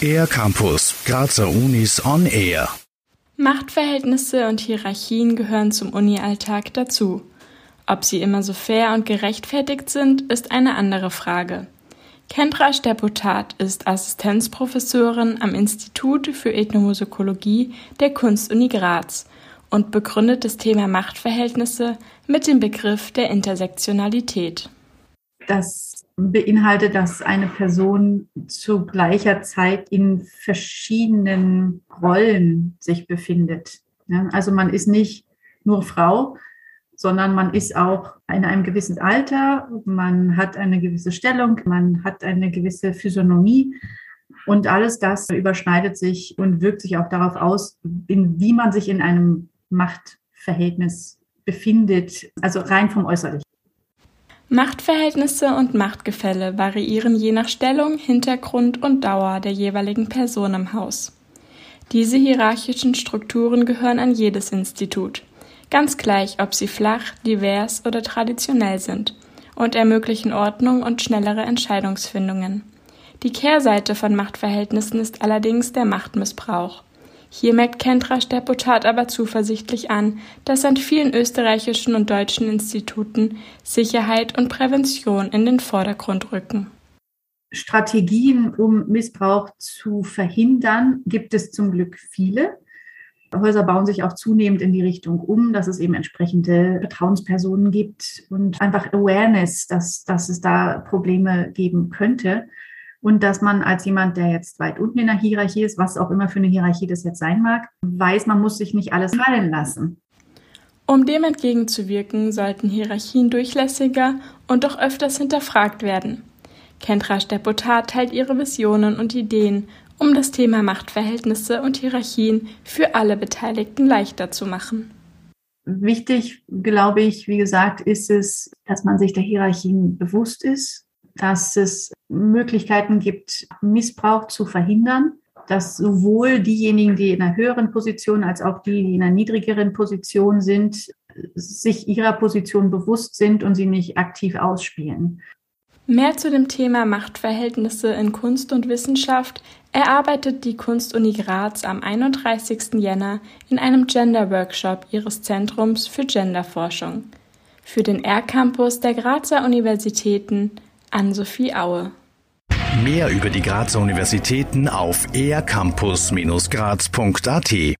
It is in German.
Air Campus, Grazer Unis on Air. Machtverhältnisse und Hierarchien gehören zum Uni-Alltag dazu. Ob sie immer so fair und gerechtfertigt sind, ist eine andere Frage. Kendra Stepotat ist Assistenzprofessorin am Institut für Ethnomusikologie der Kunstuni Graz und begründet das Thema Machtverhältnisse mit dem Begriff der Intersektionalität. Das beinhaltet, dass eine Person zu gleicher Zeit in verschiedenen Rollen sich befindet. Also man ist nicht nur Frau, sondern man ist auch in einem gewissen Alter, man hat eine gewisse Stellung, man hat eine gewisse Physiognomie und alles das überschneidet sich und wirkt sich auch darauf aus, in, wie man sich in einem Machtverhältnis befindet, also rein vom Äußerlichen. Machtverhältnisse und Machtgefälle variieren je nach Stellung, Hintergrund und Dauer der jeweiligen Person im Haus. Diese hierarchischen Strukturen gehören an jedes Institut, ganz gleich, ob sie flach, divers oder traditionell sind, und ermöglichen Ordnung und schnellere Entscheidungsfindungen. Die Kehrseite von Machtverhältnissen ist allerdings der Machtmissbrauch. Hier merkt Kentrasch der Potat aber zuversichtlich an, dass an vielen österreichischen und deutschen Instituten Sicherheit und Prävention in den Vordergrund rücken. Strategien, um Missbrauch zu verhindern, gibt es zum Glück viele. Häuser bauen sich auch zunehmend in die Richtung um, dass es eben entsprechende Vertrauenspersonen gibt und einfach Awareness, dass, dass es da Probleme geben könnte und dass man als jemand, der jetzt weit unten in der Hierarchie ist, was auch immer für eine Hierarchie das jetzt sein mag, weiß, man muss sich nicht alles fallen lassen. Um dem entgegenzuwirken, sollten Hierarchien durchlässiger und doch öfters hinterfragt werden. Kentrasch Deputat teilt ihre Visionen und Ideen, um das Thema Machtverhältnisse und Hierarchien für alle Beteiligten leichter zu machen. Wichtig, glaube ich, wie gesagt, ist es, dass man sich der Hierarchien bewusst ist, dass es Möglichkeiten gibt, Missbrauch zu verhindern, dass sowohl diejenigen, die in einer höheren Position als auch die, die in einer niedrigeren Position sind, sich ihrer Position bewusst sind und sie nicht aktiv ausspielen. Mehr zu dem Thema Machtverhältnisse in Kunst und Wissenschaft erarbeitet die Kunstuni Graz am 31. Jänner in einem Gender-Workshop ihres Zentrums für Genderforschung. Für den R-Campus der Grazer Universitäten Ann-Sophie Aue. Mehr über die Grazer Universitäten auf ercampus-graz.at